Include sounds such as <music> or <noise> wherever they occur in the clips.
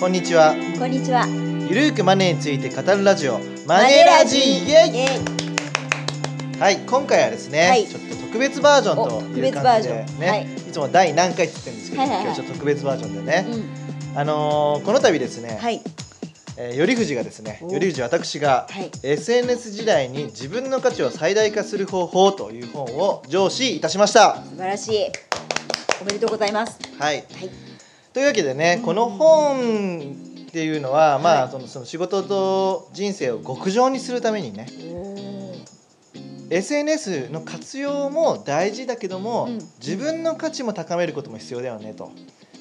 こんにちは。こんにちは。ゆるーくマネーについて語るラジオ。マネラジイエイ。はい今回はですね、はい。ちょっと特別バージョンおという感じでね、はい。い、つも第何回って言ってるんですけど、はいはいはい。今日ちょっと特別バージョンでね、うん。あのーこの度ですね、はい。えー、頼藤がですねお。頼藤私が、はい。SNS 時代に自分の価値を最大化する方法という本を上司いたしました。素晴らしい。おめでとうございます。はい。はい。というわけでね、この本っていうのは、まあ、はいそのその仕事と人生を極上にするためにねお SNS の活用も大事だけども、うん。自分の価値も高めることも必要だよねと。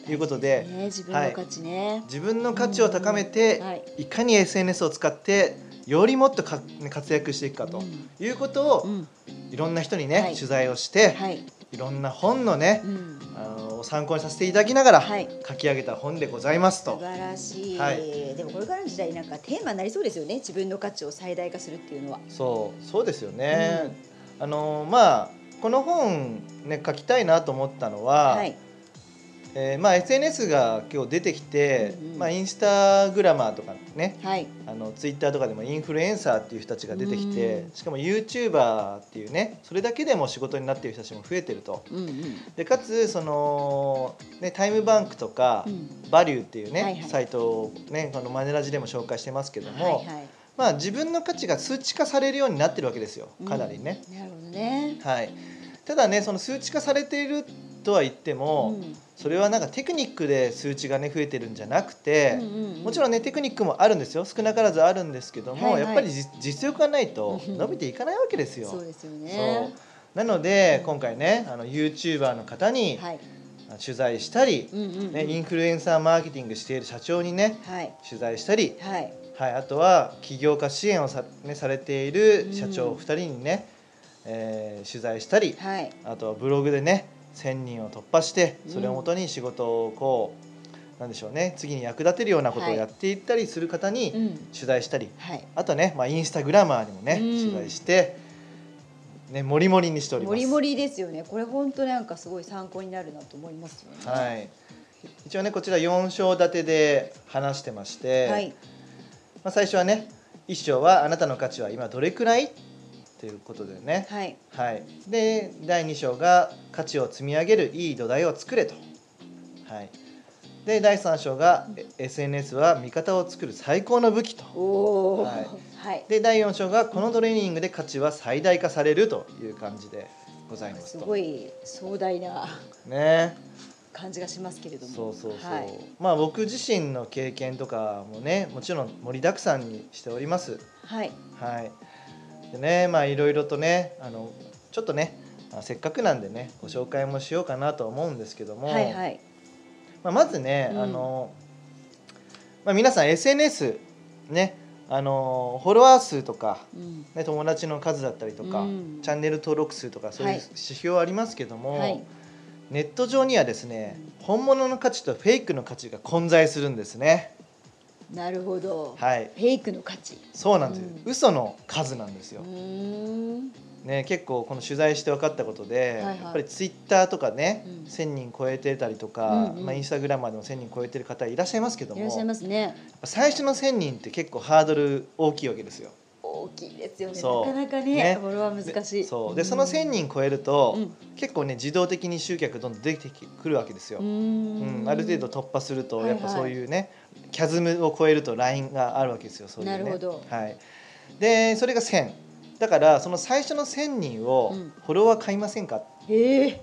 いうことで、ね、自分の価値ね。自分の価値を高めて、はい。いかに SNS を使ってよりもっと活躍していくかということを、うん。いろんな人にね、はい。取材をして、はい。い、ろんな本のねう、ん。あの参考にさせていただきながら、はい書き上げた本でございますと。素晴らしい。はいでもこれからの時代なんかテーマになりそうですよね。自分の価値を最大化するっていうのは。そうそうですよね。あのまあこの本ね書きたいなと思ったのは、はい。えーまあ SNS が今日出てきて、うんうんまあインスタグラマーとかね、はい。あのツイッターとかでもインフルエンサーっていう人たちが出てきて、うんしかも YouTuber っていうね、それだけでも仕事になっている人たちも増えてると。うんうん。でかつそのねタイムバンクとか、うんバリューっていうね、はいはいサイトをねこのマネラジでも紹介してますけども、はいはい。まあ自分の価値が数値化されるようになってるわけですよ。かなりね。うん。なるほどね。はい。ただねその数値化されているとは言っても、うんそれはなんかテクニックで数値がね増えてるんじゃなくて、うんうんうんもちろんねテクニックもあるんですよ少なからずあるんですけども、はいはいやっぱり実実力がないとうん伸びていかないわけですよ。そうですよね。なので今回ねあの YouTuber の方にはい。取材したり、インフルエンサーマーケティングしている社長にねはい。取材したり、はい。はい、あとは起業家支援をさ,、ね、されている社長2人にね、えー取材したり、はい。あとはブログでね1,000人を突破してそれをもとに仕事をこう、なんでしょうね次に役立てるようなことをはいやっていったりする方にうん。取材したり、はい。あとね、まあ、インスタグラマーにもね、うん取材して、ね、もりもりにしております。もりもりですよね。これ本当なんかすごい参考になるなと思いますよね。はい、一応ねこちら4章立てで話してまして、はい。まあ、最初はね1章はあなたの価値は今どれくらい？ということでね、はい。はい、で第2章が価値を積み上げるいい土台を作れと、はい、で第3章がえ SNS は味方を作る最高の武器と。ははいい。はい。で第4章がこのトレーニングで価値は最大化されるという感じでございますすとごい壮大なね感じがしますけれども。そうそうそう、はい。まあ僕自身の経験とかもねもちろん盛りだくさんにしておりますはい。はい。でね、まあいろいろとね、あのちょっとね、あせっかくなんでね、ご紹介もしようかなと思うんですけども、はいはい。まあまずね、うんあのまあ皆さん SNS ね、あのフォロワー数とか。うん。ね、友達の数だったりとか、うんチャンネル登録数とかそういうはい指標ありますけども、はい。ネット上にはですね本物の価値とフェイクの価値が混在するんですねなるほど。はいフェイクの価値。そうなんですよ、うん嘘の数なんですよ。ね、結構この取材して分かったことで、はいはいやっぱりツイッターとかね、うん1,000人超えてたりとか、うんうんまあ、インスタグラマーでも1,000人超えてる方いらっしゃいますけどもいらっしゃいますね。最初の1,000人って結構ハードル大きいわけですよ。大きいですよね。なかなかね、ね。フォロワー難しい。でそう。でその1,000人超えると、うん。結構ね自動的に集客どんどん出てくるわけですよ。ううん。ん。ある程度突破すると、はいはい。やっぱそういうねキャズムを超えるとラインがあるわけですよそういうね。なるほど。はい、でそれが1,000だからその最初の1,000人をうん。フォロワー買いませんか、へえ。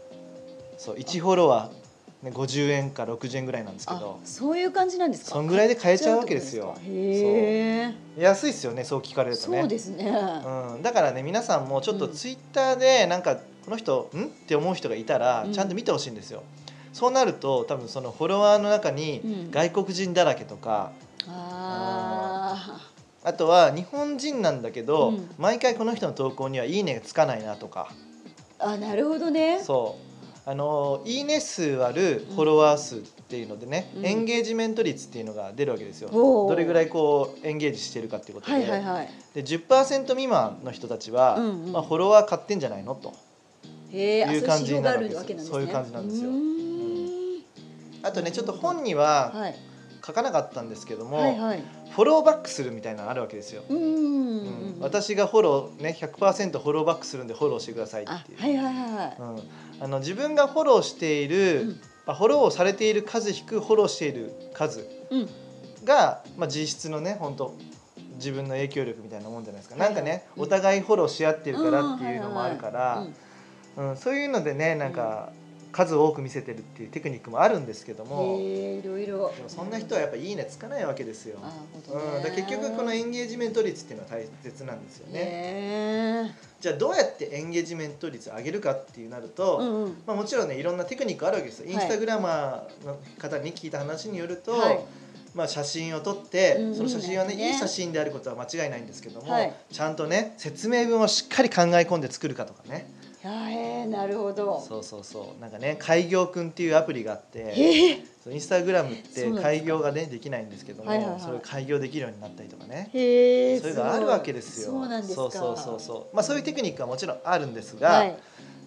そう1フォロワー、ね、50円か60円ぐらいなんですけあど、そういう感じなんですか？そんぐらいで買えちゃうわけですよ。へえ。安いですよねそう聞かれるとね。そうですね。うん、だからね皆さんもちょっとうん。ツイッターでなんかこの人ん？って思う人がいたらうん。ちゃんと見てほしいんですよ、そうなると多分そのフォロワーの中にうん。外国人だらけとか、ああとは日本人なんだけど、うん。毎回この人の投稿にはいいねがつかないなとか。あ。あ、なるほどね。そうあのいいね数割るフォロワー数っていうのでね、うん。エンゲージメント率っていうのが出るわけですよ。どれぐらいこうエンゲージしてるかっていうことで,、はいはいはい。で10%未満の人たちは、うんうん。まあ、フォロワー買ってんじゃないの？と。いう感じになるわけですね。そういう感じなんですよ。あとねちょっと本にははい。書かなかったんですけども、はいはい。フォローバックするみたいなのあるわけですよ。うん私がフォローね100%フォローバックするんでフォローしてくださいっていう。あはいはいはい。うん、あの自分がフォローしている、うん。まあ、フォローされている数引くフォローしている数うん。が、まあ、実質のね本当自分の影響力みたいなもんじゃないですか、はいはい。なんかね、うんお互いフォローし合ってるからっていうのもあるから、うん。うん、そういうのでねなんか数多く見せてるっていうテクニックもあるんですけども、いろいろ。でもそんな人はやっぱいいねつかないわけですよ。あうん、だ結局このエンゲージメント率っていうのは大切なんですよね。ねじゃあどうやってエンゲージメント率上げるかっていうなると、うんうん。まあ、もちろんねいろんなテクニックあるわけですよ。はい。インスタグラマーの方に聞いた話によると、はい。まあ、写真を撮って、うんその写真はねいいね。いい写真であることは間違いないんですけども、はい。ちゃんとね説明文をしっかり考え込んで作るかとかねいやへえなるほど。そうそうそう。なんかね開業くんっていうアプリがあってへえそうインスタグラムって開業がねできないんですけども、はいはいはい。それを開業できるようになったりとかね。へえそういうのがあるわけですよ。そうなんですか。そうそうそうそう。まあそういうテクニックはもちろんあるんですが、はい。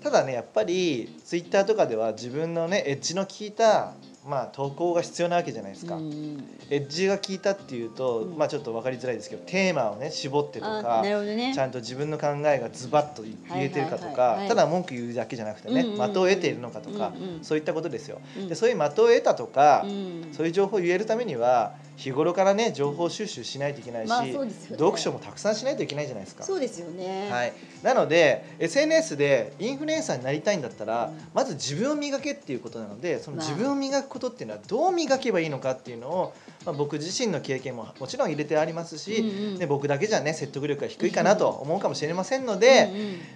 ただねやっぱりツイッターとかでは自分のねエッジの効いたまあ投稿が必要なわけじゃないですか。うんエッジが効いたっていうと、うん。まあちょっと分かりづらいですけどテーマをね絞ってとあかね。ちゃんと自分の考えがズバッと言えてるかとかただ文句言うだけじゃなくてね、的を得ているのかとか、うんうんそういったことですよ。うん。でそういう的を得たとか、うん。そういう情報を言えるためには日頃からね情報収集しないといけないし、まあね。読書もたくさんしないといけないじゃないですか。そうですよね。はい、なので SNS でインフルエンサーになりたいんだったら、うんまず自分を磨けっていうことなのでそのまあ。自分を磨くことっていうのはどう磨けばいいのかっていうのを、まあ、僕自身の経験ももちろん入れてありますし、うんうん。ね、僕だけじゃね説得力が低いかなと思うかもしれませんので、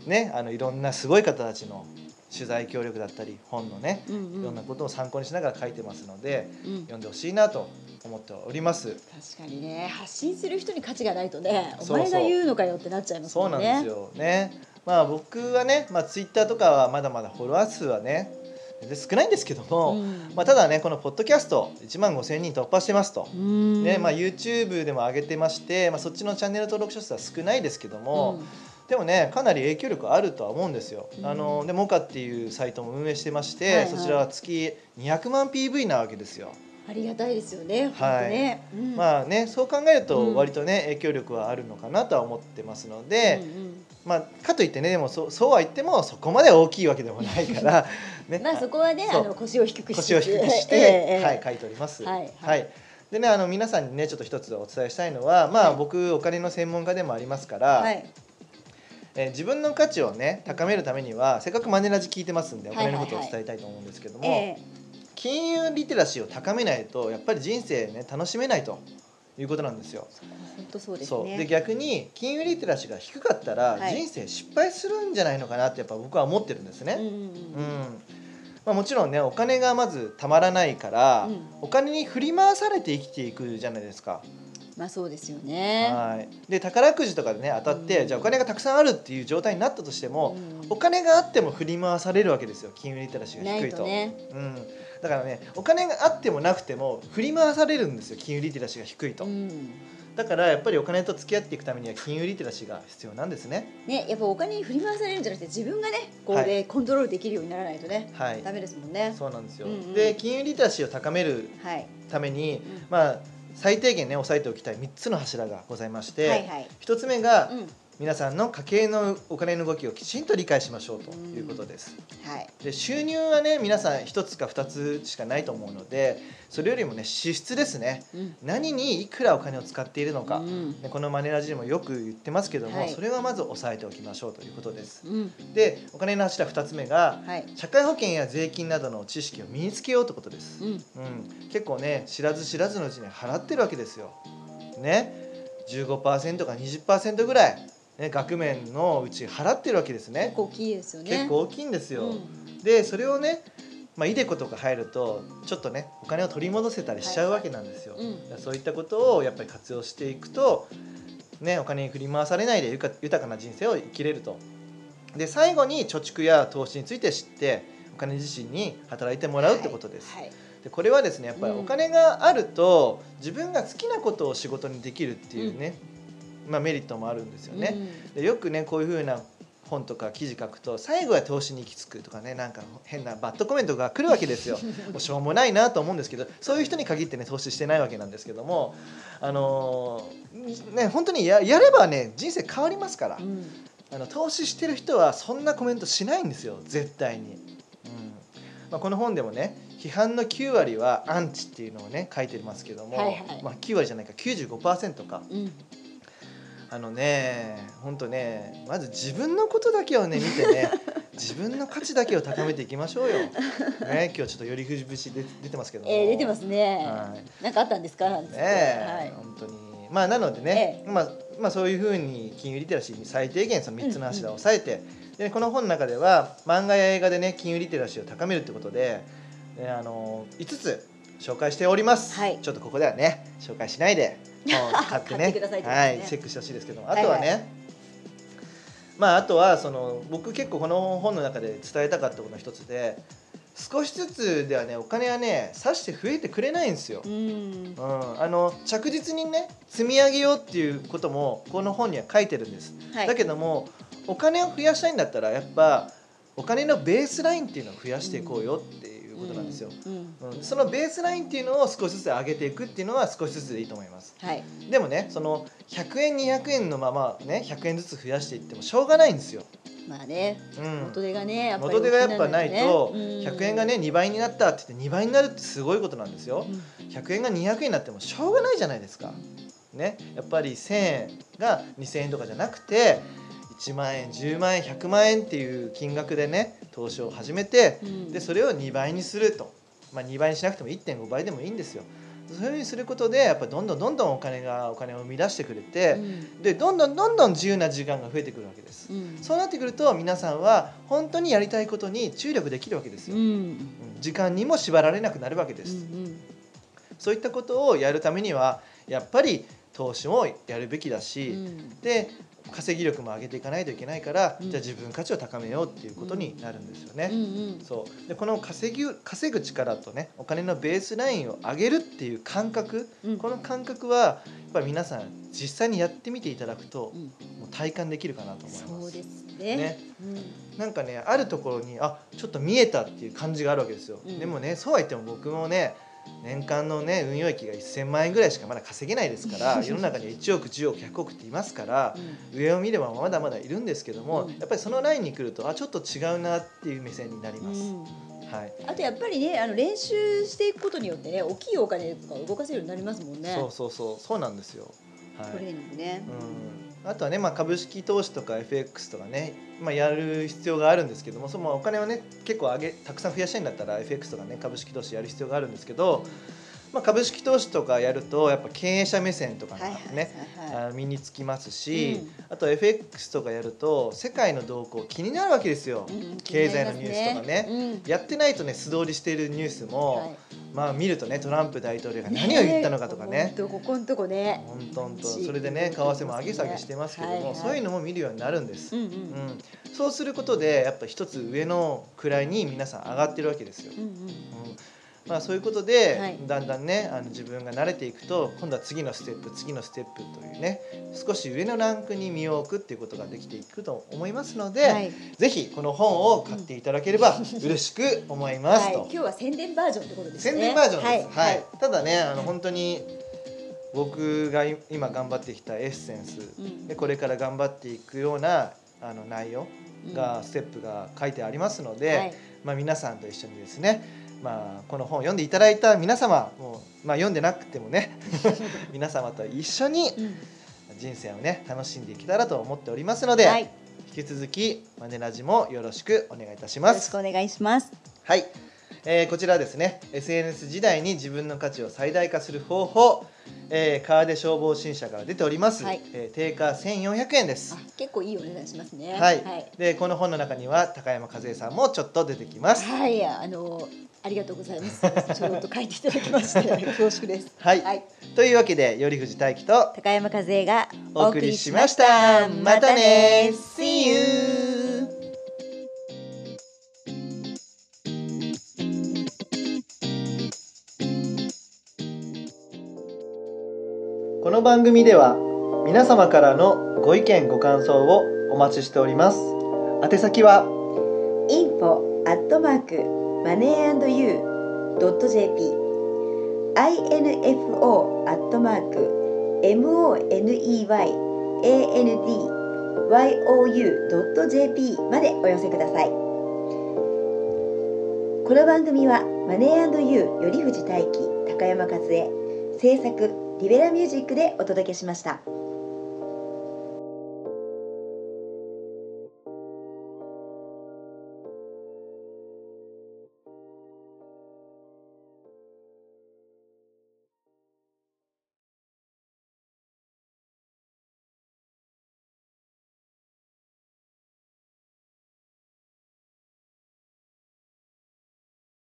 ね、あのいろんなすごい方たちの取材協力だったり本のねうんうん。うんいろんなことを参考にしながら書いてますのでうん。読んでほしいなと思っております。確かにね。発信する人に価値がないとねおそうそう。前が言うのかよってなっちゃいますそうもんね。なんですよね。まあ僕はね、まあツイッターとかはまだまだフォロワー数はね少ないんですけども、うんまあただねこのポッドキャスト1万5千人突破してますと。うんねまあ YouTube でも上げてまして、まあそっちのチャンネル登録者数は少ないですけども、でもねかなり影響力あるとは思うんですよ。うんあのでモカっていうサイトも運営してまして、はいはいそちらは月200万 PV なわけですよ。ありがたいですよねはい。ね。うん。まあねそう考えるうん。と割とね影響力はあるのかなとは思ってますので。うんうん。まあ、かといってねでもそうそうは言ってもそこまで大きいわけでもないから、<laughs> ね。まあそこはねあの腰を低くして。腰を低くして、えはい、書いております。はいはい。でねあの皆さんにねちょっと一つお伝えしたいのは、まあ、はい僕お金の専門家でもありますから、はい。えー自分の価値をね高めるためにはせっかくマネラジ聞いてますんでおはいはいはい。金のことを伝えたいと思うんですけども、え金融リテラシーを高めないとやっぱり人生ね楽しめないということなんですよ。本当そうですそうねで逆に金融リテラシーが低かったら、はい人生失敗するんじゃないのかなってやっぱ僕は思ってるんですね。うんうんうんうんまあ、もちろんねお金がまずたまらないから、うんお金に振り回されて生きていくじゃないですか。まあそうですよね。はい、で宝くじとかでね当たって、うん。じゃあお金がたくさんあるっていう状態になったとしても、うん。お金があっても振り回されるわけですよ金融リテラシーが低いと。とね。うん、だからねお金があってもなくても振り回されるんですよ金融リテラシーが低いと。うん。だからやっぱりお金と付き合っていくためには金融リテラシーが必要なんですね。ねやっぱお金に振り回されるんじゃなくて自分がねこうはでコントロールできるようにならないとねはい。ダメですもんね。そうなんですよ、うんうん。で金融リテラシーを高めるはい。ために、うん。まあ最低限ね押さえておきたい3つの柱がございまして、はいはい。1つ目が、うん皆さんの家計のお金の動きをきちんと理解しましょうということです。はい。で収入はね皆さん1つか2つしかないと思うのでそれよりもね支出ですね。うん。何にいくらお金を使っているのか、うん。ねこのマネラジでもよく言ってますけども、はい。それはまず押さえておきましょうということです。うん。でお金の柱2つ目がはい。社会保険や税金などの知識を身につけようということです。うん。うん、結構ね知らず知らずのうちに払ってるわけですよ。ね。15%か20%ぐらい、ね、額面のうち払ってるわけですね結。構大きいですよね結構大きいんですよ。うんでそれをねまあ、イデコとか入るとちょっとねお金を取り戻せたりしちゃうわけなんですよ。うんだからそういったことをやっぱり活用していくと、ね、お金に振り回されないで豊かな人生を生きれると。で最後に貯蓄や投資について知ってお金自身に働いてもらうってことです。はいでこれはですねやっぱりうんお金があると自分が好きなことを仕事にできるっていうね、まあ、メリットもあるんですよね。でよくねこういうふうな本とか記事書くと最後は投資に行き着くとかねなんか変なバッドコメントが来るわけですよ。<laughs> もうしょうもないなと思うんですけどそういう人に限ってね投資してないわけなんですけどもあのーね本当にややればね人生変わりますから。うん。あの投資してる人はそんなコメントしないんですよ絶対に、うん。まあ、この本でもね批判の9割はアンチっていうのをね書いてますけども、はいはい。まあ、9割じゃないか95%か。うんあのね本当ねまず自分のことだけをね見てね <laughs> 自分の価値だけを高めていきましょうよ。ね今日ちょっとよりふじ節出出てますけども。えー、出てますね、はい。なんかあったんですか？なんねえ、はい。本当に。まあなのでね、まあまあそういうふうに金融リテラシーに最低限その3つの柱を押さえて、でこの本の中では漫画や映画でね金融リテラシーを高めるってことで、ね、あの5つ紹介しております、はい。ちょっとここではね紹介しないで買ってね。買ってくださいってことはい、チェックしてほしいですけども。あとはね、はいはまああとはその僕結構この本の中で伝えたかったことの一つで少しずつではねお金はねさして増えてくれないんですよ。うん。うん、あの着実にね積み上げようっていうこともこの本には書いてるんです、はい。だけどもお金を増やしたいんだったらやっぱお金のベースラインっていうのを増やしていこうよっていうことなんですよ、うんうん。そのベースラインっていうのを少しずつ上げていくっていうのは少しずつでいいと思います。はい。でもねその100円200円のままね100円ずつ増やしていってもしょうがないんですよ、まあねうん、元手がねやっぱり元手がやっぱないと大きんだよね。100円がね2倍になったって言って2倍になるってすごいことなんですよ。うん。100円が200円になってもしょうがないじゃないですか。ね、やっぱり1,000円が2,000円とかじゃなくて1万円10万円100万円っていう金額でね投資を始めてうんでそれを2倍にすると、まあ、2倍にしなくても1.5倍でもいいんですよ。そういうふうにすることでやっぱどんどんどんどんお金がお金を生み出してくれてでどんどんどんどん自由な時間が増えてくるわけです。うんそうなってくると皆さんは本当にやりたいことに注力できるわけですよ。うんうん時間にも縛られなくなるわけです。うんそういったことをやるためにはやっぱり投資もやるべきだうし、んで稼ぎ力も上げていかないといけないから、うん。じゃあ自分価値を高めようっていうことになるんですよね。うんうんそう。でこの稼ぎ稼ぐ力とねお金のベースラインを上げるっていう感覚、うん。この感覚はやっぱり皆さん実際にやってみていただくと、うん。もう体感できるかなと思います。そうですね。ね。うん。なんかねあるところにあちょっと見えたっていう感じがあるわけですよ、うん。でもねそうは言っても僕もね年間のね運用益が1000万円ぐらいしかまだ稼げないですから <laughs> 世の中には1億10億100億っていますから上を見ればまだまだいるんですけども、うん。やっぱりそのラインに来るとあちょっと違うなっていう目線になります、うん。はい、あとやっぱりねあの練習していくことによってね大きいお金とか動かせるようになりますもんね。そうそうそう。そうなんですよ。はい。トレーニングね。うん、あとはね、まあ、株式投資とか FX とかね、まあ、やる必要があるんですけどもそのお金をね結構上げたくさん増やしたいんだったら FX とかね株式投資やる必要があるんですけど、まあ、株式投資とかやるとやっぱ経営者目線とかね、身につきますし、うん。あと FX とかやると世界の動向気になるわけですよ、うん経済のニュースとかね。うん。やってないとね素通りしているニュースも、はいまあ見るとねトランプ大統領が何を言ったのかとかね。ほんとここんとこね。本当本当。それでね為替も上げ下げしてますけども、そういうのも見るようになるんです、うんそうすることでやっぱ一つ上の位に皆さん上がってるわけですよ、うんまあ、そういうことで、はい。だんだんねあの自分が慣れていくと今度は次のステップ次のステップというね少し上のランクに身を置くっていうことができていくと思いますので、はい。ぜひこの本を買っていただければ <laughs> 嬉しく思いますと。はい。今日は宣伝バージョンってことですね。宣伝バージョンです。はい。はい。ただね、あの本当に僕がい今頑張ってきたエッセンスうん。でこれから頑張っていくようなあの内容が、ステップが書いてありますので、はい。まあ皆さんと一緒にですね、まあこの本を読んでいただいた皆様もまあ読んでなくてもね、<laughs> 皆様と一緒にうん。人生をね楽しんでいけたらと思っておりますので、はい。よ引き続きマネラジもよろしくお願いいたします。ろしく。お願いします。はい、えーこちらですね SNS 時代に自分の価値を最大化する方法、えー、川出消防新社から出ております、はい。えー定価1400円です。あ結構いいお値段しますね。はい、はい。でこの本の中には高山和恵さんもちょっと出てきます。はい、あのありがとうございます。ちょろっと書いていただきまして。恐縮です。はい、はい、というわけで頼藤大樹と高山和恵がお送りしました。また。ね。See you この番組では皆様からのご意見ご感想をお待ちしております。宛先は？info アットマークマネー &you.jp info アットマーク moneyandyou.jp までお寄せくださいこの番組はマネー&ユー頼藤大輝高山和恵制作リベラミュージックでお届けしました。